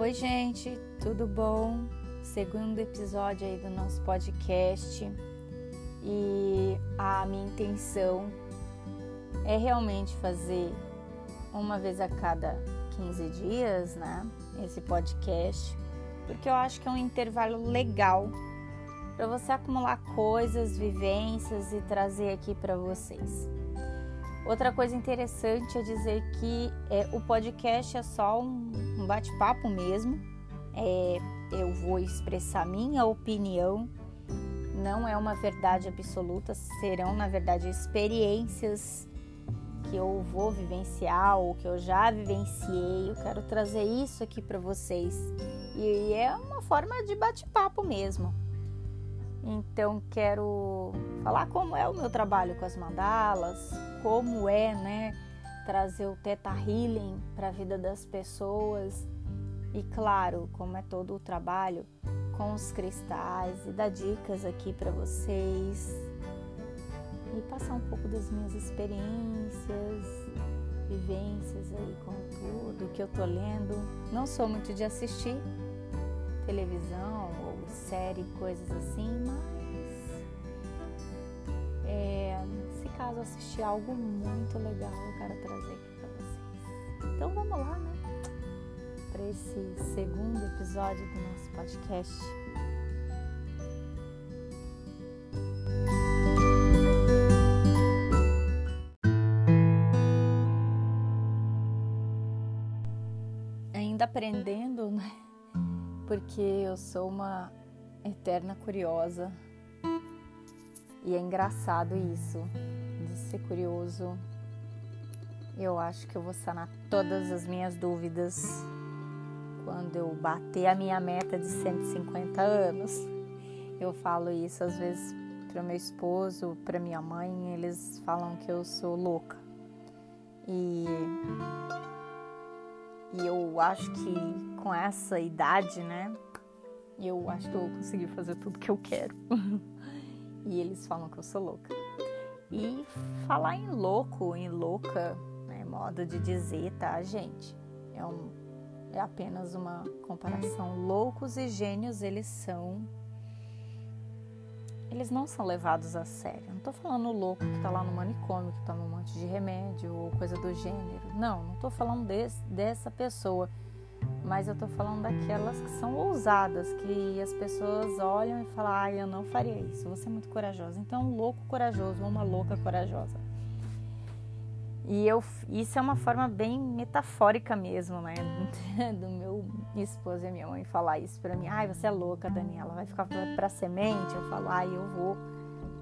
Oi, gente, tudo bom? Segundo episódio aí do nosso podcast e a minha intenção é realmente fazer uma vez a cada 15 dias, né? Esse podcast, porque eu acho que é um intervalo legal para você acumular coisas, vivências e trazer aqui para vocês. Outra coisa interessante é dizer que é, o podcast é só um, bate-papo mesmo. É, eu vou expressar minha opinião, não é uma verdade absoluta, serão na verdade experiências que eu vou vivenciar ou que eu já vivenciei. Eu quero trazer isso aqui para vocês e é uma forma de bate-papo mesmo. Então quero falar como é o meu trabalho com as mandalas, como é, né, trazer o Teta Healing para a vida das pessoas e claro, como é todo o trabalho com os cristais e dar dicas aqui para vocês e passar um pouco das minhas experiências, vivências aí com tudo que eu tô lendo. Não sou muito de assistir televisão ou série, coisas assim, mas caso assistir algo muito legal, eu quero trazer aqui para vocês. Então vamos lá, né? Para esse segundo episódio do nosso podcast. Ainda aprendendo, né? Porque eu sou uma eterna curiosa. E é engraçado isso, ser curioso. Eu acho que eu vou sanar todas as minhas dúvidas quando eu bater a minha meta de 150 anos. Eu falo isso às vezes para meu esposo, para minha mãe, eles falam que eu sou louca. E, e eu acho que com essa idade, né, eu acho que eu vou conseguir fazer tudo que eu quero. e eles falam que eu sou louca. E falar em louco, em louca, né, modo de dizer, tá, gente? É, um, é apenas uma comparação. Loucos e gênios, eles são. Eles não são levados a sério. Não tô falando louco que tá lá no manicômio, que toma um monte de remédio ou coisa do gênero. Não, não tô falando desse, dessa pessoa mas eu tô falando daquelas que são ousadas, que as pessoas olham e falam: ah, eu não faria isso, você é muito corajosa. Então, um louco corajoso, uma louca corajosa. E eu, isso é uma forma bem metafórica mesmo, né? Do meu esposo e minha mãe falar isso para mim. Ai, você é louca, Daniela, vai ficar para semente? Eu falo, ai, eu vou,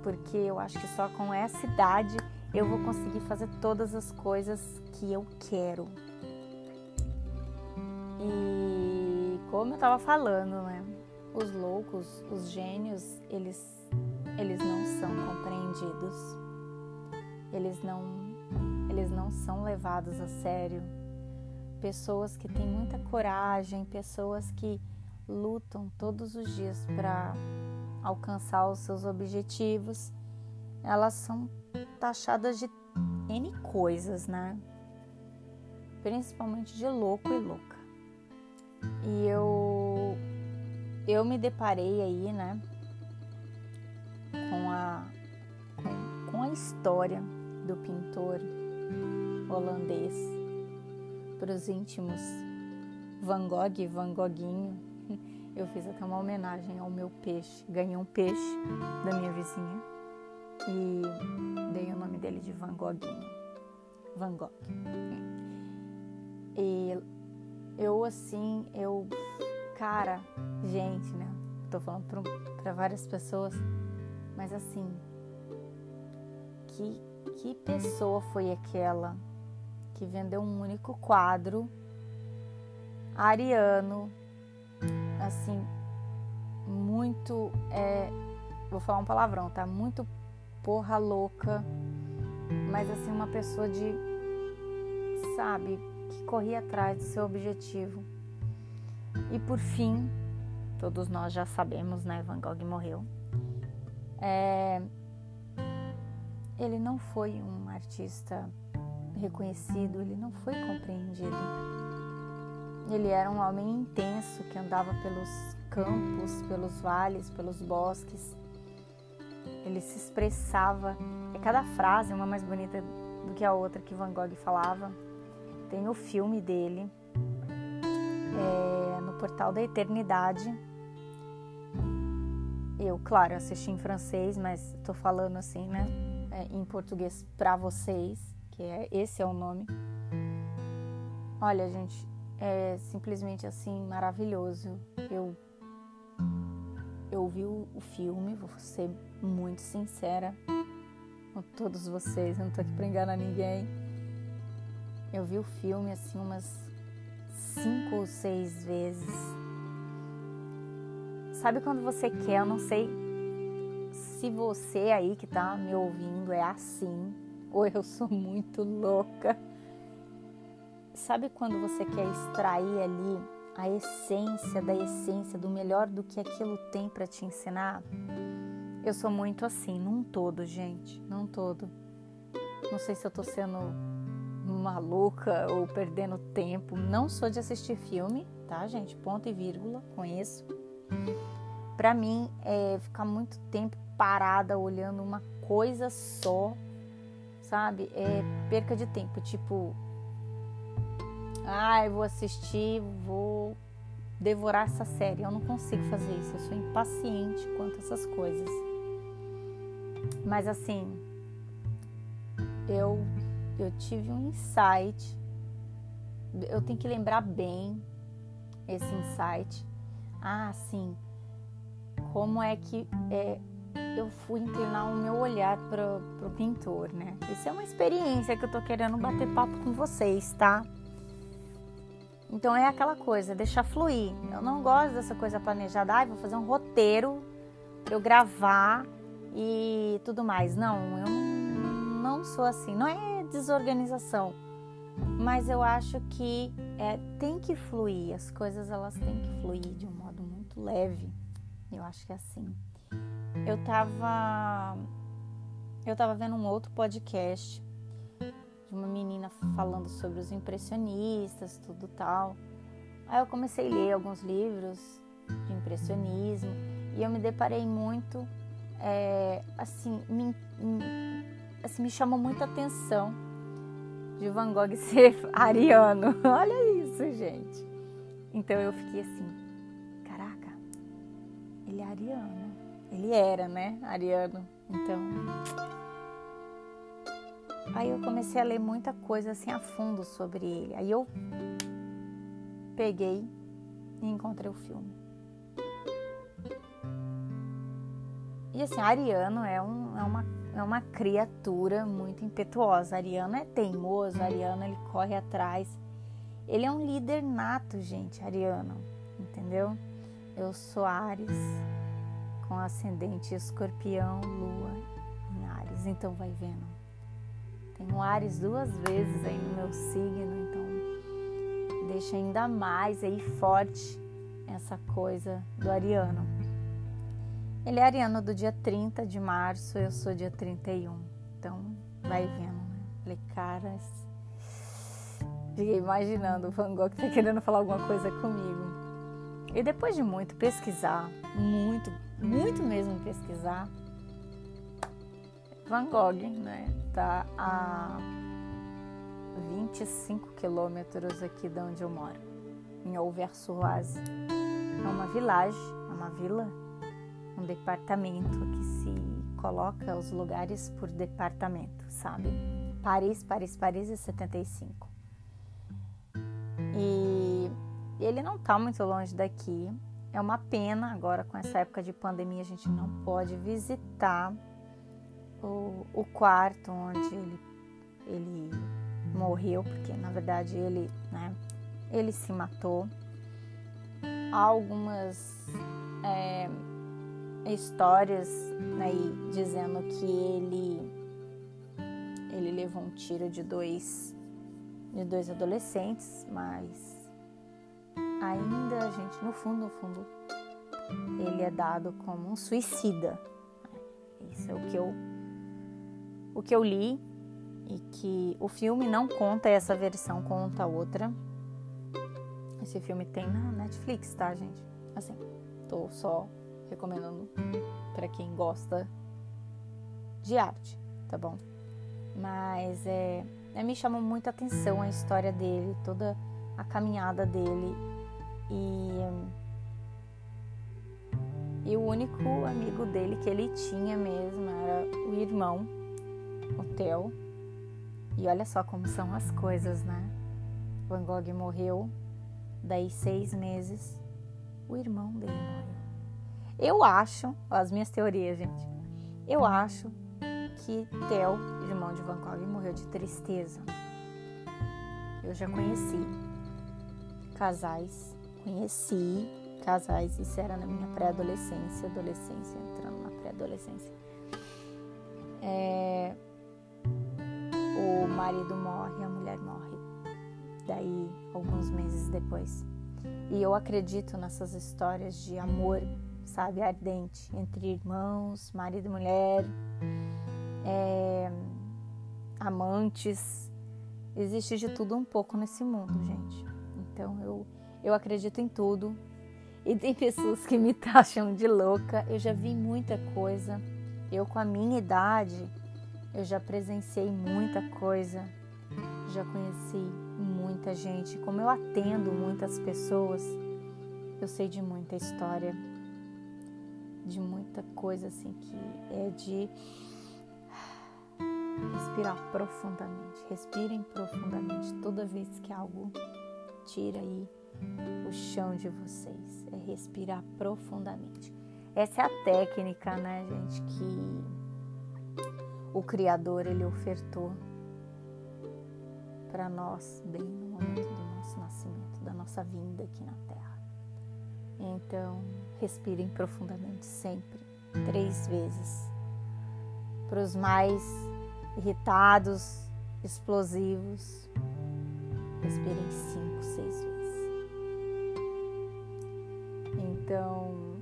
porque eu acho que só com essa idade eu vou conseguir fazer todas as coisas que eu quero, e como eu estava falando, né? Os loucos, os gênios, eles, eles não são compreendidos. Eles não, eles não são levados a sério. Pessoas que têm muita coragem, pessoas que lutam todos os dias para alcançar os seus objetivos, elas são taxadas de N coisas, né? Principalmente de louco e louca. E eu eu me deparei aí, né, com a com, a história do pintor holandês para os íntimos Van Gogh, Van Goguinho. Eu fiz até uma homenagem ao meu peixe. Ganhei um peixe da minha vizinha e dei o nome dele de Van Goguinho. Van Gogh. E eu assim, eu, cara, gente, né? Tô falando para várias pessoas, mas assim, que, que pessoa foi aquela que vendeu um único quadro ariano, assim, muito, é, vou falar um palavrão, tá? Muito porra louca, mas assim, uma pessoa de, sabe, que corria atrás do seu objetivo. E por fim, todos nós já sabemos, né? Van Gogh morreu. É, ele não foi um artista reconhecido, ele não foi compreendido. ele era um homem intenso que andava pelos campos, pelos vales, pelos bosques. Ele se expressava, e cada frase uma mais bonita do que a outra que Van Gogh falava. Tem o filme dele é, no Portal da Eternidade. Eu, claro, assisti em francês, mas estou falando assim, né, é, em português para vocês, que é esse é o nome. Olha, gente, é simplesmente assim maravilhoso. Eu eu vi o, o filme, vou ser muito sincera com todos vocês, eu não tô aqui pra enganar ninguém. Eu vi o filme assim umas cinco ou seis vezes. Sabe quando você quer? Eu não sei se você aí que tá me ouvindo é assim, ou eu sou muito louca. Sabe quando você quer extrair ali a essência da essência do melhor do que aquilo tem para te ensinar? Eu sou muito assim, num todo, gente, num todo. Não sei se eu tô sendo maluca ou perdendo tempo. Não sou de assistir filme, tá, gente? Ponto e vírgula, conheço. Para mim, é ficar muito tempo parada olhando uma coisa só, sabe? É perca de tempo. Tipo, ah, eu vou assistir, vou devorar essa série. Eu não consigo fazer isso. Eu sou impaciente quanto a essas coisas. Mas assim, eu eu tive um insight. Eu tenho que lembrar bem esse insight. Ah, sim. Como é que é, eu fui inclinar o meu olhar para o pintor, né? Isso é uma experiência que eu tô querendo bater papo com vocês, tá? Então é aquela coisa, deixar fluir. Eu não gosto dessa coisa planejada, ah, vou fazer um roteiro para eu gravar e tudo mais. Não, eu não sou assim. Não é desorganização, mas eu acho que é, tem que fluir. As coisas elas têm que fluir de um modo muito leve. Eu acho que é assim. Eu tava eu tava vendo um outro podcast de uma menina falando sobre os impressionistas, tudo tal. Aí eu comecei a ler alguns livros de impressionismo e eu me deparei muito, é, assim, me, assim, me chamou muita atenção de Van Gogh ser ariano. Olha isso, gente. Então eu fiquei assim, caraca, ele é ariano. Ele era, né, ariano. Então, Aí eu comecei a ler muita coisa assim a fundo sobre ele. Aí eu peguei e encontrei o filme. E assim, Ariano é, um, é, uma, é uma criatura muito impetuosa. Ariano é teimoso, Ariano ele corre atrás. Ele é um líder nato, gente, Ariano, entendeu? Eu sou Ares, com ascendente escorpião, lua em Ares, então vai vendo. Tenho Ares duas vezes aí no meu signo, então deixa ainda mais aí forte essa coisa do ariano. Ele é ariano do dia 30 de março, eu sou dia 31. Então, vai vendo, né? Falei, caras. Fiquei imaginando o Van Gogh tá querendo falar alguma coisa comigo. E depois de muito pesquisar, muito, muito mesmo pesquisar, Van Gogh, né? Tá a 25 quilômetros aqui de onde eu moro, em Auvers-sur-Oise. É uma vilagem, é uma vila, um departamento que se coloca os lugares por departamento, sabe? Paris, Paris, Paris é 75. E ele não tá muito longe daqui. É uma pena agora com essa época de pandemia a gente não pode visitar o, o quarto onde ele, ele morreu, porque na verdade ele, né, ele se matou. Há algumas é, histórias aí né, dizendo que ele, ele levou um tiro de dois, de dois adolescentes, mas ainda, gente, no fundo, no fundo, ele é dado como um suicida. Isso é o que eu o que eu li e que o filme não conta essa versão, conta outra. Esse filme tem na Netflix, tá, gente? Assim, tô só recomendando para quem gosta de arte, tá bom? Mas é, é, me chamou muita atenção a história dele, toda a caminhada dele e e o único amigo dele que ele tinha mesmo era o irmão, o Theo. E olha só como são as coisas, né? Van Gogh morreu, daí seis meses, o irmão dele morreu. Eu acho, as minhas teorias, gente, eu acho que Theo, irmão de Van Gogh, morreu de tristeza. Eu já conheci casais, conheci casais, isso era na minha pré-adolescência, adolescência, entrando na pré-adolescência. É, o marido morre, a mulher morre. Daí, alguns meses depois. E eu acredito nessas histórias de amor, sabe, ardente, entre irmãos, marido e mulher, é, amantes. Existe de tudo um pouco nesse mundo, gente. Então eu, eu acredito em tudo, e tem pessoas que me taxam de louca. Eu já vi muita coisa. Eu, com a minha idade, eu já presenciei muita coisa. Já conheci muita gente. Como eu atendo muitas pessoas, eu sei de muita história. De muita coisa assim que é de respirar profundamente. Respirem profundamente toda vez que algo tira aí o chão de vocês, é respirar profundamente. Essa é a técnica, né, gente, que o Criador ele ofertou para nós bem no momento do nosso nascimento, da nossa vinda aqui na Terra. Então, respirem profundamente sempre, três vezes. Para os mais irritados, explosivos, respirem cinco, seis vezes. Então,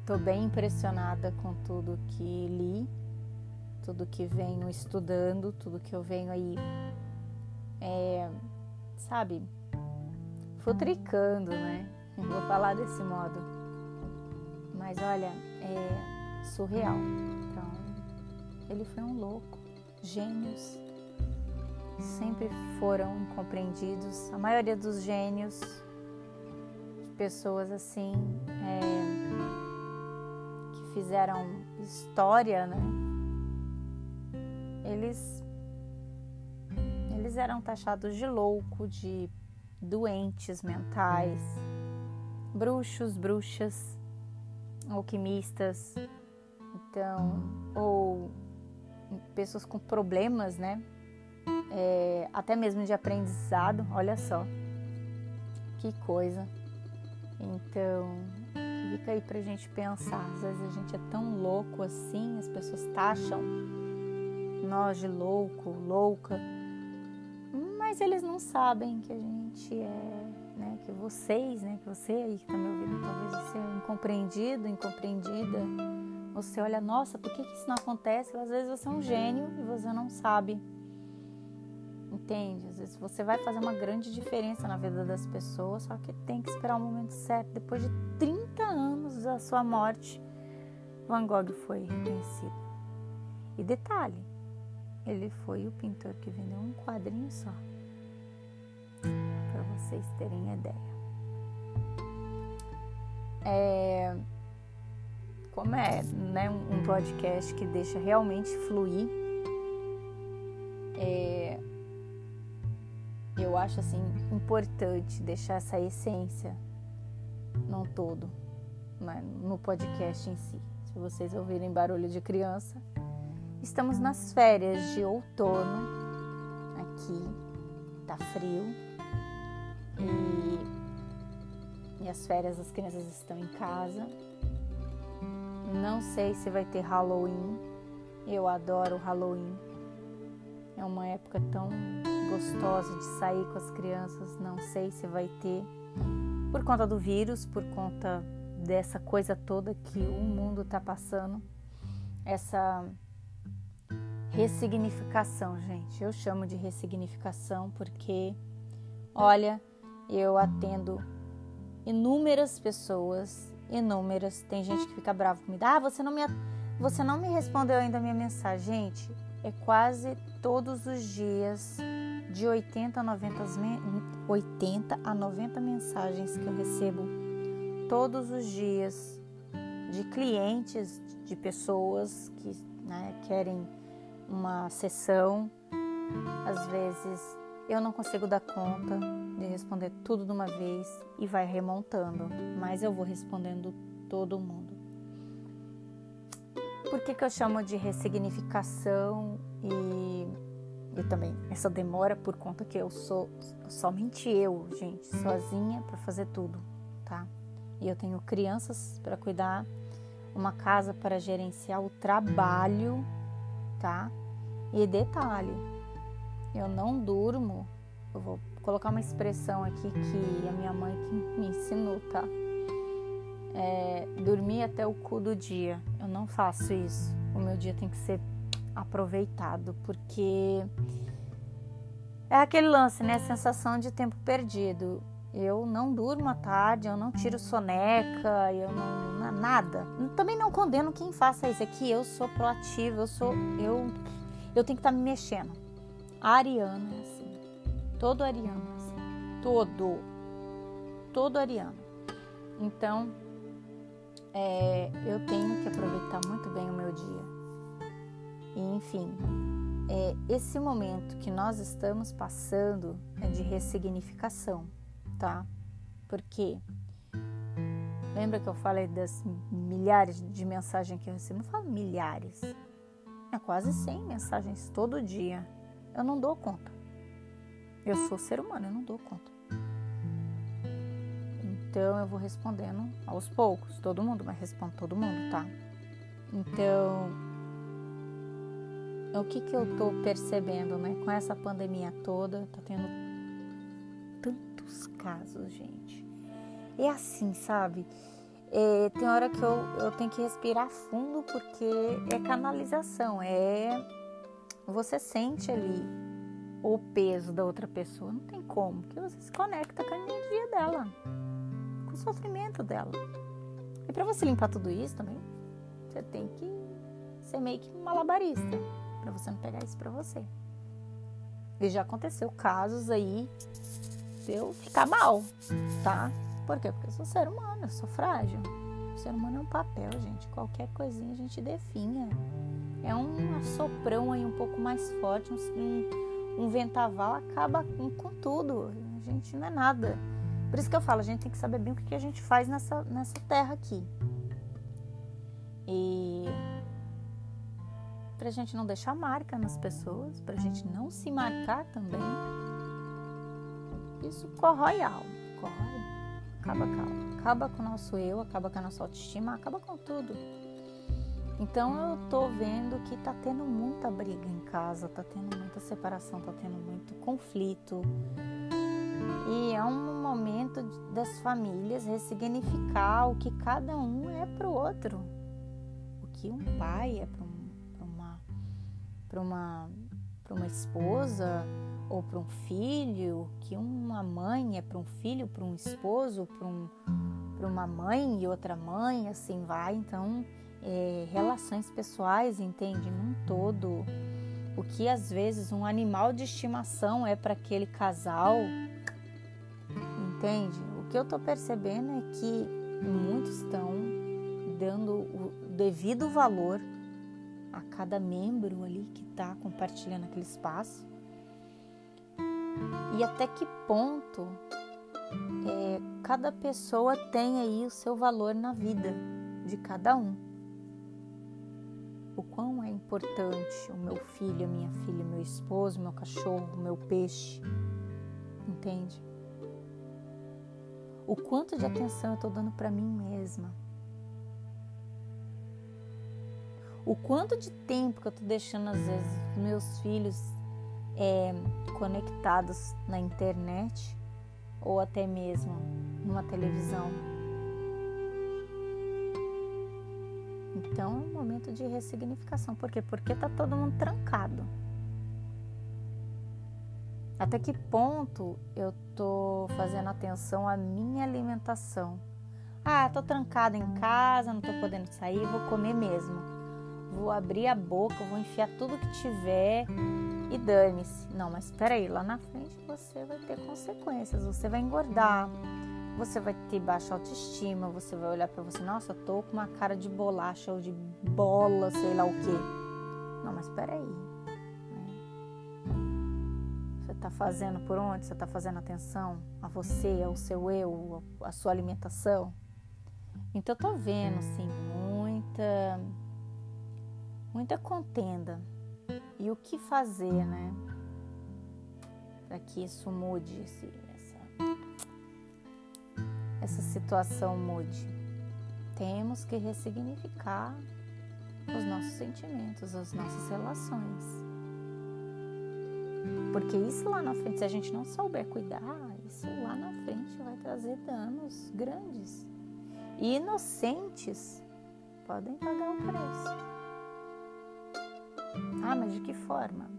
estou é, bem impressionada com tudo que li, tudo que venho estudando, tudo que eu venho aí, é, sabe, futricando, né? Eu vou falar desse modo. Mas olha, é surreal. Então, ele foi um louco. Gênios sempre foram incompreendidos. A maioria dos gênios pessoas assim é, que fizeram história, né? Eles eles eram taxados de louco, de doentes mentais, bruxos, bruxas, alquimistas, então ou pessoas com problemas, né? É, até mesmo de aprendizado, olha só, que coisa. Então, fica aí pra gente pensar. Às vezes a gente é tão louco assim, as pessoas taxam nós de louco, louca, mas eles não sabem que a gente é, que vocês, né, que você aí que tá me ouvindo, talvez você é incompreendido, incompreendida. Você olha, nossa, por que, que isso não acontece? Às vezes você é um gênio e você não sabe. Entende? Às vezes você vai fazer uma grande diferença na vida das pessoas, só que tem que esperar o momento certo. Depois de 30 anos da sua morte, Van Gogh foi reconhecido. E detalhe, ele foi o pintor que vendeu um quadrinho só. Vocês terem ideia. É, como é né, um podcast que deixa realmente fluir, é, eu acho assim importante deixar essa essência não todo, né, no podcast em si. Se vocês ouvirem barulho de criança, estamos nas férias de outono aqui, tá frio e, e as férias as crianças estão em casa. Não sei se vai ter Halloween. Eu adoro Halloween. É uma época tão gostosa de sair com as crianças, não sei se vai ter, por conta do vírus, por conta dessa coisa toda que o mundo está passando, essa ressignificação, gente. Eu chamo de ressignificação porque, olha, eu atendo inúmeras pessoas, inúmeras. Tem gente que fica bravo comigo. Ah, você não me, você não me respondeu ainda a minha mensagem. Gente, é quase todos os dias, de 80 a 90, 80 a 90 mensagens que eu recebo todos os dias de clientes, de pessoas que né, querem uma sessão. Às vezes eu não consigo dar conta de responder tudo de uma vez e vai remontando, mas eu vou respondendo todo mundo. Por que, que eu chamo de ressignificação e, e também essa demora por conta que eu sou somente eu, gente, sozinha para fazer tudo, tá? E eu tenho crianças para cuidar, uma casa para gerenciar o trabalho, tá? E detalhe, eu não durmo. Eu vou colocar uma expressão aqui que a minha mãe me ensinou, tá? É, dormir até o cu do dia. Eu não faço isso. O meu dia tem que ser aproveitado, porque é aquele lance, né? Sensação de tempo perdido. Eu não durmo à tarde, eu não tiro soneca, eu não nada. Também não condeno quem faça isso aqui. Eu sou proativa, eu sou eu eu tenho que estar tá me mexendo. A Ariana é assim. Todo ariano assim. Todo. Todo ariano. Então, é, eu tenho que aproveitar muito bem o meu dia. E, enfim, é, esse momento que nós estamos passando é de ressignificação tá? Porque lembra que eu falei das milhares de mensagens que eu recebo? Não falo milhares, é quase 100 mensagens todo dia. Eu não dou conta. Eu sou ser humano, eu não dou conta. Então eu vou respondendo aos poucos, todo mundo, mas respondo todo mundo, tá? Então, o que que eu tô percebendo, né? Com essa pandemia toda, tá tendo casos, gente. É assim, sabe? É, tem hora que eu, eu tenho que respirar fundo porque é canalização, é você sente ali o peso da outra pessoa, não tem como, porque você se conecta com a energia dela, com o sofrimento dela. E para você limpar tudo isso também, você tem que ser meio que malabarista, para você não pegar isso para você. E já aconteceu casos aí eu ficar mal, tá? Por quê? Porque eu sou ser humano, eu sou frágil. O ser humano é um papel, gente. Qualquer coisinha a gente definha. É um assoprão aí um pouco mais forte, um, um ventaval acaba com, tudo. A gente não é nada. Por isso que eu falo, a gente tem que saber bem o que a gente faz nessa, nessa terra aqui. E pra gente não deixar marca nas pessoas, pra gente não se marcar também isso corrói a alma, corrói, acaba com acaba com o nosso eu, acaba com a nossa autoestima, acaba com tudo. Então eu tô vendo que tá tendo muita briga em casa, tá tendo muita separação, tá tendo muito conflito. E é um momento das famílias ressignificar o que cada um é pro outro. O que um pai é para um, uma, pra uma, pra uma esposa, ou para um filho, que uma mãe é para um filho, para um esposo, para um, uma mãe e outra mãe, assim vai. Então, é, relações pessoais, entende? Num todo. O que às vezes um animal de estimação é para aquele casal, entende? O que eu tô percebendo é que muitos estão dando o devido valor a cada membro ali que está compartilhando aquele espaço e até que ponto é, cada pessoa tem aí o seu valor na vida de cada um. O quão é importante o meu filho, a minha filha, meu esposo, meu cachorro, meu peixe, entende? O quanto de atenção eu estou dando para mim mesma. O quanto de tempo que eu estou deixando, às vezes, meus filhos é, conectados na internet ou até mesmo numa televisão. Então é um momento de ressignificação. Por quê? Porque tá todo mundo trancado. Até que ponto eu tô fazendo atenção à minha alimentação? Ah, tô trancada em casa, não tô podendo sair, vou comer mesmo. Vou abrir a boca, vou enfiar tudo que tiver e dane-se. Não, mas espera aí, lá na frente você vai ter consequências, você vai engordar, você vai ter baixa autoestima, você vai olhar para você, nossa, tô com uma cara de bolacha ou de bola, sei lá o quê. Não, mas espera aí. Né? Você tá fazendo por onde? Você tá fazendo atenção a você, ao seu eu, a sua alimentação? Então eu tô vendo assim muita muita contenda. E o que fazer, né? Para que isso mude, esse, essa, essa situação mude. Temos que ressignificar os nossos sentimentos, as nossas relações. Porque isso lá na frente, se a gente não souber cuidar, isso lá na frente vai trazer danos grandes e inocentes podem pagar o preço. Ah, mas de que forma?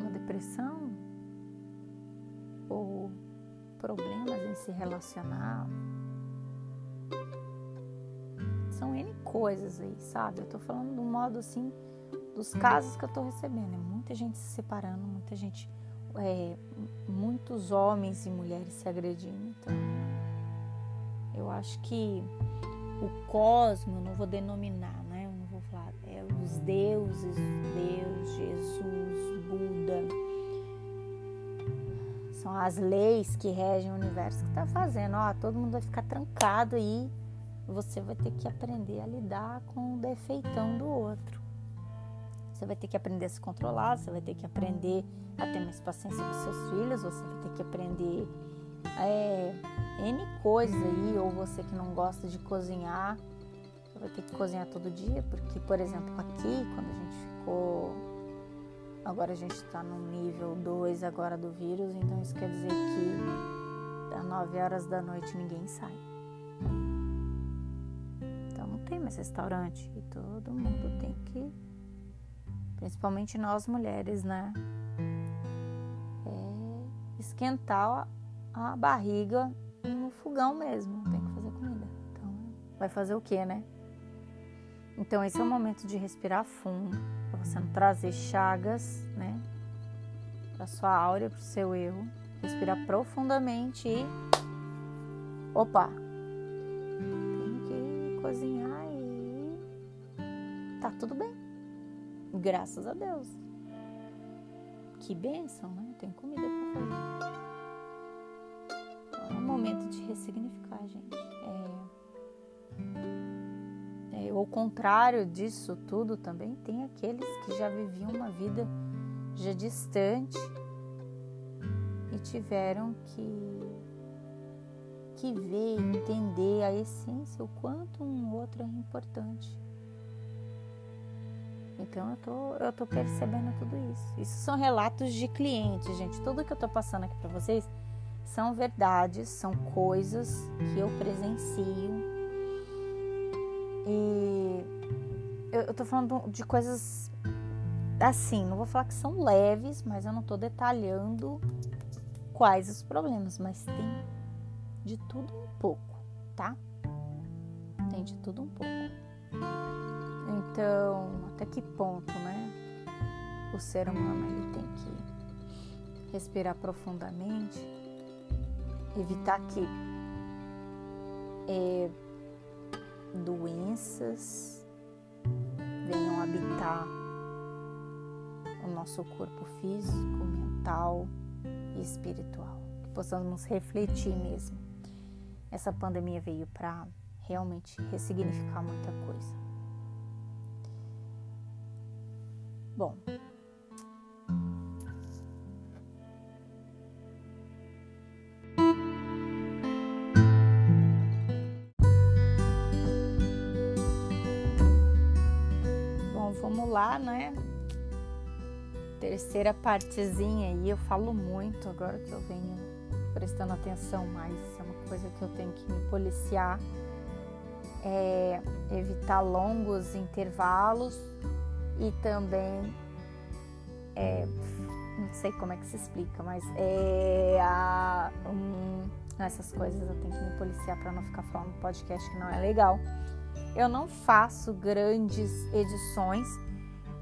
Uma depressão? Ou problemas em se relacionar? São N coisas aí, sabe? Eu tô falando do modo assim, dos casos que eu tô recebendo. É muita gente se separando, muita gente, é, muitos homens e mulheres se agredindo. Então, eu acho que o cosmo, não vou denominar, né? Eu não vou falar, é os deuses, Deus, Jesus, São as leis que regem o universo que está fazendo. Ó, todo mundo vai ficar trancado aí. Você vai ter que aprender a lidar com o defeitão do outro. Você vai ter que aprender a se controlar, você vai ter que aprender a ter mais paciência com seus filhos, você vai ter que aprender é, N coisas aí, ou você que não gosta de cozinhar, você vai ter que cozinhar todo dia, porque, por exemplo, aqui, quando a gente ficou. Agora a gente está no nível 2 agora do vírus, então isso quer dizer que às 9 horas da noite ninguém sai. Então não tem mais restaurante e todo mundo tem que, principalmente nós mulheres, né? É esquentar a barriga no fogão mesmo, tem que fazer comida. Então, vai fazer o que, né? Então, esse é o momento de respirar fundo, você não trazer chagas, né? Para sua áurea, para o seu eu. Respirar profundamente e. Opa! Tenho que cozinhar e. Tá tudo bem. Graças a Deus. Que bênção, né? Tem comida para fazer momento de ressignificar, gente. É, é, ao contrário disso tudo também, tem aqueles que já viviam uma vida já distante e tiveram que, que ver, entender a essência, o quanto um outro é importante. Então eu tô, eu tô percebendo tudo isso. Isso são relatos de clientes, gente. Tudo que eu tô passando aqui para vocês são verdades, são coisas que eu presencio. E eu, eu tô falando de coisas assim, não vou falar que são leves, mas eu não tô detalhando quais os problemas, mas tem de tudo um pouco, tá? Tem de tudo um pouco. Então, até que ponto, né? O ser humano ele tem que respirar profundamente evitar que é, doenças venham habitar o nosso corpo físico, mental e espiritual. Que possamos refletir mesmo. Essa pandemia veio para realmente ressignificar muita coisa. Bom, né? Terceira partezinha aí, eu falo muito agora que eu venho prestando atenção mais, é uma coisa que eu tenho que me policiar. É evitar longos intervalos e também é, não sei como é que se explica, mas é a, um, essas coisas eu tenho que me policiar para não ficar falando podcast que não é legal. Eu não faço grandes edições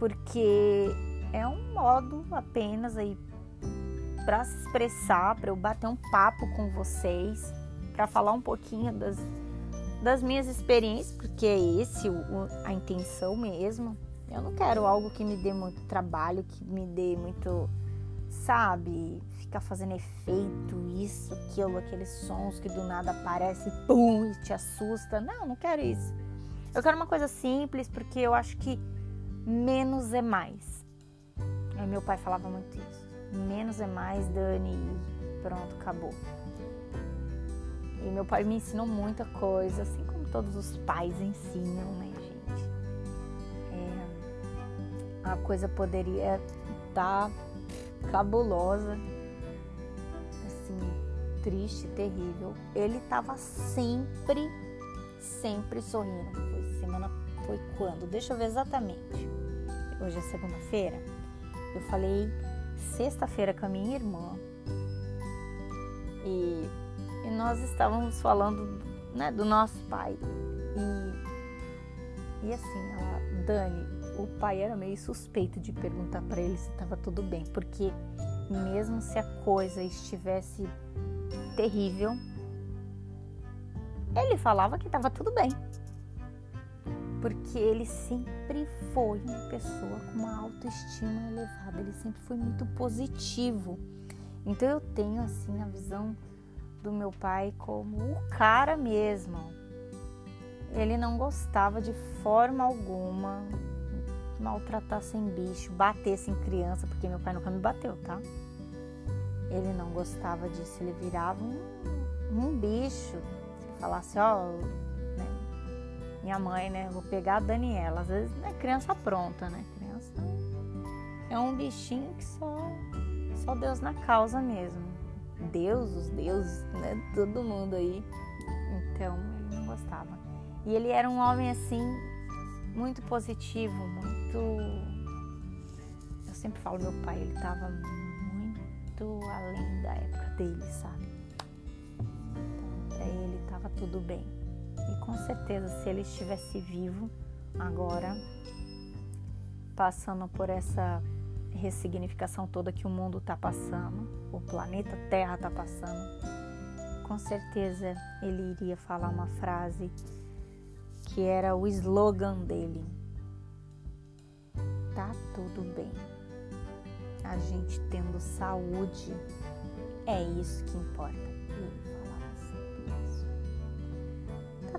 porque é um modo apenas aí para se expressar, para eu bater um papo com vocês, para falar um pouquinho das, das minhas experiências, porque é esse o, a intenção mesmo. Eu não quero algo que me dê muito trabalho, que me dê muito, sabe, ficar fazendo efeito, isso, aquilo, aqueles sons que do nada aparece, pum, e te assusta. Não, não quero isso. Eu quero uma coisa simples, porque eu acho que menos é mais. Aí meu pai falava muito isso. Menos é mais, Dani, e pronto, acabou. E meu pai me ensinou muita coisa, assim como todos os pais ensinam, né, gente? É, a coisa poderia estar tá cabulosa, assim, triste, terrível. Ele estava sempre, sempre sorrindo. Foi semana foi quando? Deixa eu ver exatamente. Hoje é segunda-feira. Eu falei sexta-feira com a minha irmã. E, e nós estávamos falando né, do nosso pai. E, e assim, ela, Dani, o pai era meio suspeito de perguntar para ele se estava tudo bem, porque mesmo se a coisa estivesse terrível, ele falava que estava tudo bem. Porque ele sempre foi uma pessoa com uma autoestima elevada, ele sempre foi muito positivo. Então eu tenho assim a visão do meu pai como o cara mesmo. Ele não gostava de forma alguma maltratassem bicho, batessem criança, porque meu pai nunca me bateu, tá? Ele não gostava disso, ele virava um, um bicho. Se falasse, ó, né? Minha mãe, né? Vou pegar a Daniela. Às vezes é criança pronta, né? Criança é um bichinho que só, só Deus na causa mesmo. Deus, os deuses, né? Todo mundo aí. Então ele não gostava. E ele era um homem assim muito positivo, muito. Eu sempre falo, meu pai, ele estava muito além da época dele, sabe? Então, pra ele estava tudo bem. E com certeza, se ele estivesse vivo agora, passando por essa ressignificação toda que o mundo está passando, o planeta Terra está passando, com certeza ele iria falar uma frase que era o slogan dele. Tá tudo bem. A gente tendo saúde é isso que importa.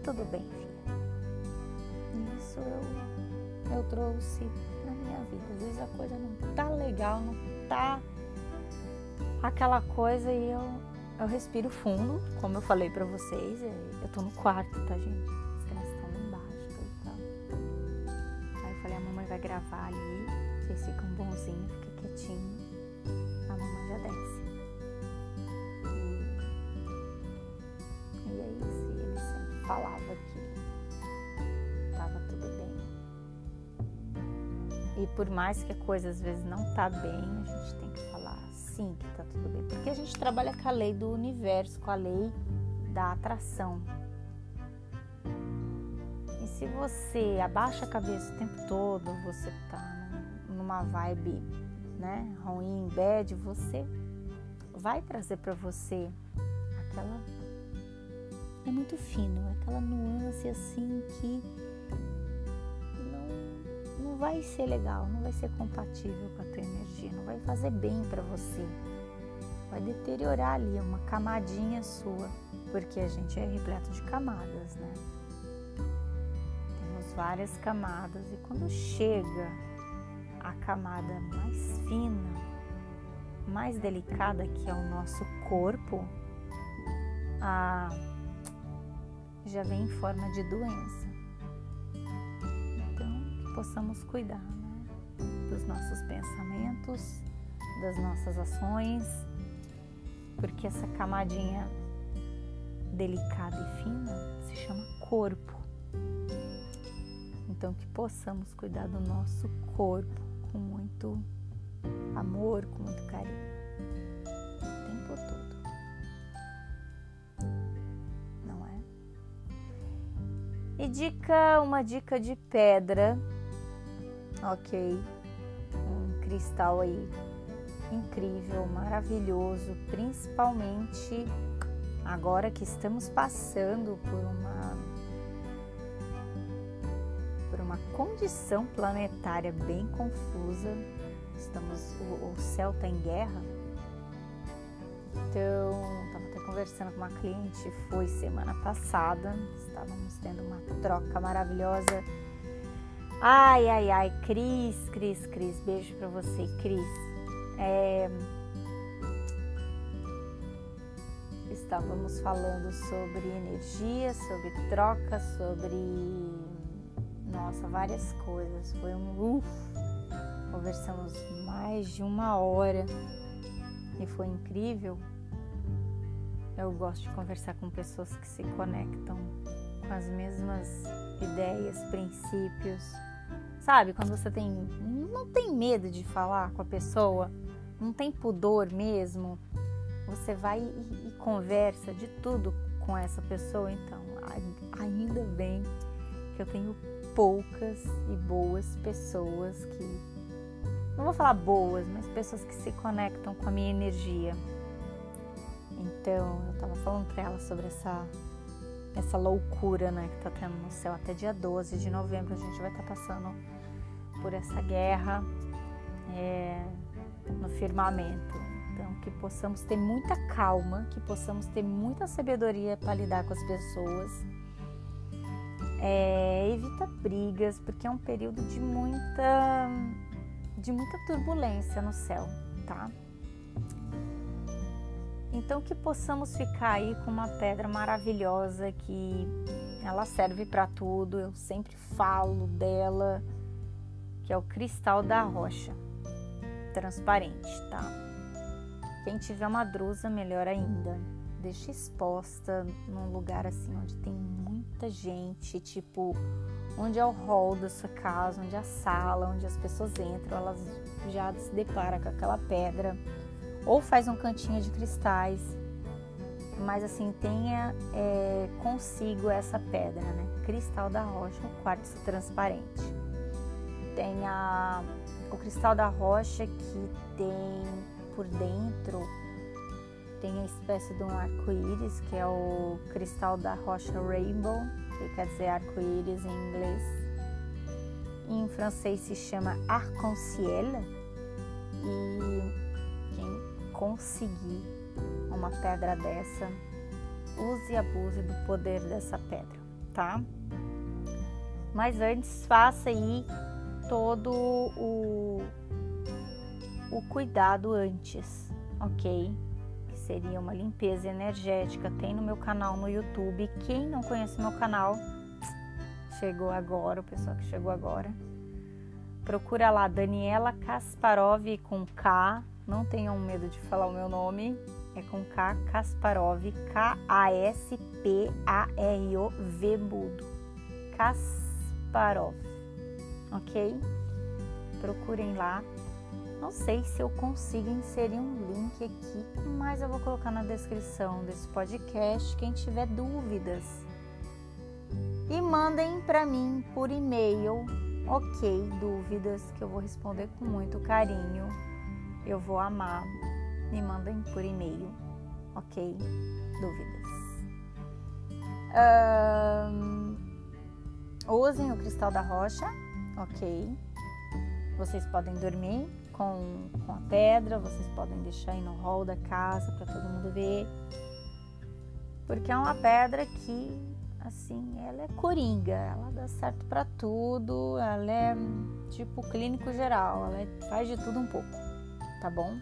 Tudo bem, filha. Isso eu, eu trouxe na minha vida. Às vezes a coisa não tá legal, não tá aquela coisa e eu, eu respiro fundo, como eu falei para vocês. Eu tô no quarto, tá, gente? vai gravar ali, vocês ficam bonzinhos, fica quietinho, a mamãe já desce. Falava que tava tudo bem. E por mais que a coisa às vezes não tá bem, a gente tem que falar sim que tá tudo bem. Porque a gente trabalha com a lei do universo, com a lei da atração se você abaixa a cabeça o tempo todo, você tá numa vibe, né, ruim, bad, você vai trazer para você aquela é muito fino, aquela nuance assim que não, não vai ser legal, não vai ser compatível com a tua energia, não vai fazer bem para você. Vai deteriorar ali uma camadinha sua, porque a gente é repleto de camadas, né? várias camadas e quando chega a camada mais fina, mais delicada que é o nosso corpo, a, já vem em forma de doença. Então, que possamos cuidar né? dos nossos pensamentos, das nossas ações, porque essa camadinha delicada e fina se chama corpo. Então, que possamos cuidar do nosso corpo com muito amor, com muito carinho. O tempo todo. E dica, uma dica de pedra, ok? Um cristal aí incrível, maravilhoso, principalmente agora que estamos passando por uma por uma condição planetária bem confusa. Estamos o, o céu está em guerra. Então, conversando com uma cliente, foi semana passada, estávamos tendo uma troca maravilhosa. Ai, ai, ai, Cris, Cris, Cris, beijo para você, Cris. É, estávamos falando sobre energia, sobre troca, sobre nossa, várias coisas. Foi um uf, conversamos mais de uma hora e foi incrível. Eu gosto de conversar com pessoas que se conectam com as mesmas ideias, princípios. Sabe, quando você tem não tem medo de falar com a pessoa, não tem pudor mesmo, você vai e, e conversa de tudo com essa pessoa, então ainda bem que eu tenho poucas e boas pessoas que não vou falar boas, mas pessoas que se conectam com a minha energia. Então, eu tava falando para ela sobre essa essa loucura, né, que tá tendo no céu até dia 12 de novembro, a gente vai estar tá passando por essa guerra é, no firmamento. Então, que possamos ter muita calma, que possamos ter muita sabedoria para lidar com as pessoas. É, evita brigas, porque é um período de muita, de muita turbulência no céu, tá? Então que possamos ficar aí com uma pedra maravilhosa que ela serve para tudo. Eu sempre falo dela, que é o cristal da rocha, transparente, tá? Quem tiver uma drusa, melhor ainda. Deixa exposta num lugar assim onde tem muita gente, tipo onde é o hall da sua casa, onde é a sala, onde as pessoas entram, elas já se deparam com aquela pedra. Ou faz um cantinho de cristais, mas assim, tenha é, consigo essa pedra, né? Cristal da rocha, o quartzo transparente. Tem a, o cristal da rocha que tem por dentro tem a espécie de um arco-íris, que é o cristal da rocha Rainbow, que quer dizer arco-íris em inglês. Em francês se chama arc-en-ciel. E quem conseguir uma pedra dessa, use e abuse do poder dessa pedra, tá? Mas antes faça aí todo o o cuidado antes, ok? Que seria uma limpeza energética. Tem no meu canal no YouTube. Quem não conhece meu canal, chegou agora, o pessoal que chegou agora. Procura lá Daniela Kasparov com K. Não tenham medo de falar o meu nome. É com K Kasparov, K-A-S-P-A-R-O-V mudo. Kasparov, ok? Procurem lá não sei se eu consigo inserir um link aqui, mas eu vou colocar na descrição desse podcast quem tiver dúvidas. E mandem para mim por e-mail, ok, dúvidas que eu vou responder com muito carinho. Eu vou amar. Me mandem por e-mail, ok? Dúvidas. Um, usem o cristal da rocha, ok? Vocês podem dormir com, com a pedra, vocês podem deixar aí no hall da casa para todo mundo ver. Porque é uma pedra que, assim, ela é coringa, ela dá certo para tudo, ela é tipo clínico geral, ela é, faz de tudo um pouco, tá bom?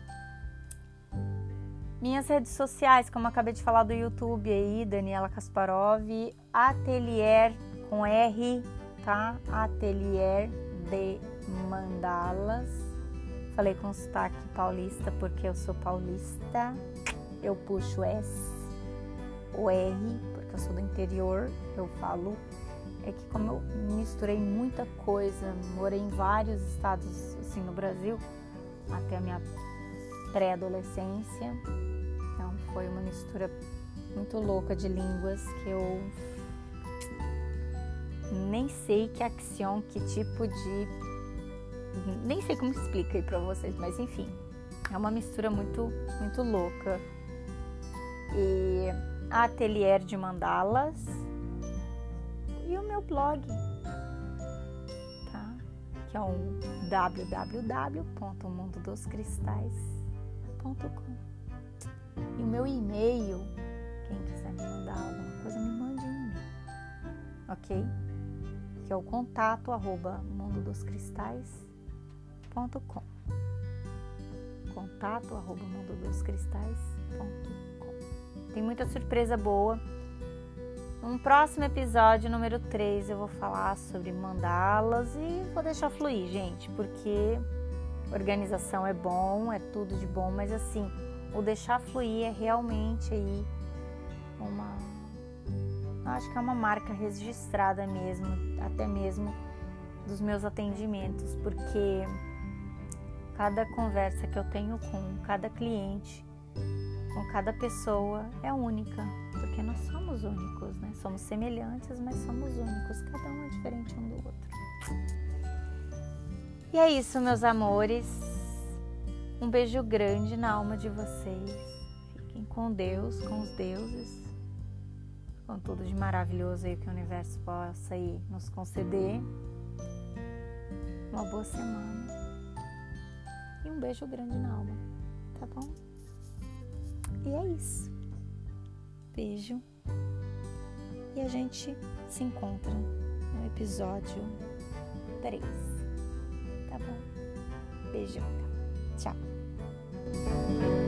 Minhas redes sociais, como acabei de falar do YouTube aí, Daniela Kasparov, Atelier com R, tá? Atelier de Mandalas Falei com sotaque paulista porque eu sou paulista. Eu puxo S, o R, porque eu sou do interior. Eu falo. É que como eu misturei muita coisa, morei em vários estados assim no Brasil, até a minha pré-adolescência. Então foi uma mistura muito louca de línguas que eu nem sei que action, que tipo de. Nem sei como explica aí pra vocês, mas enfim. É uma mistura muito, muito louca. E a Atelier de Mandalas e o meu blog? Que é um www.mundodoscristais.com. E o meu e-mail, quem quiser me mandar alguma coisa, me mande um e-mail, ok? Que é o contato arroba mundodoscristais.com contato arroba mundodoscristais.com Tem muita surpresa boa. No próximo episódio, número 3, eu vou falar sobre mandalas e vou deixar fluir, gente, porque organização é bom, é tudo de bom, mas assim, o deixar fluir é realmente aí uma. Acho que é uma marca registrada mesmo, até mesmo dos meus atendimentos, porque cada conversa que eu tenho com cada cliente, com cada pessoa é única, porque nós somos únicos, né? Somos semelhantes, mas somos únicos, cada um é diferente um do outro. E é isso, meus amores. Um beijo grande na alma de vocês. Fiquem com Deus, com os deuses, com tudo de maravilhoso aí que o universo possa aí nos conceder. Uma boa semana. E um beijo grande na alma, tá bom? E é isso. Beijo. E a gente se encontra no episódio 3. Tá bom? Beijão. Então. Tchau.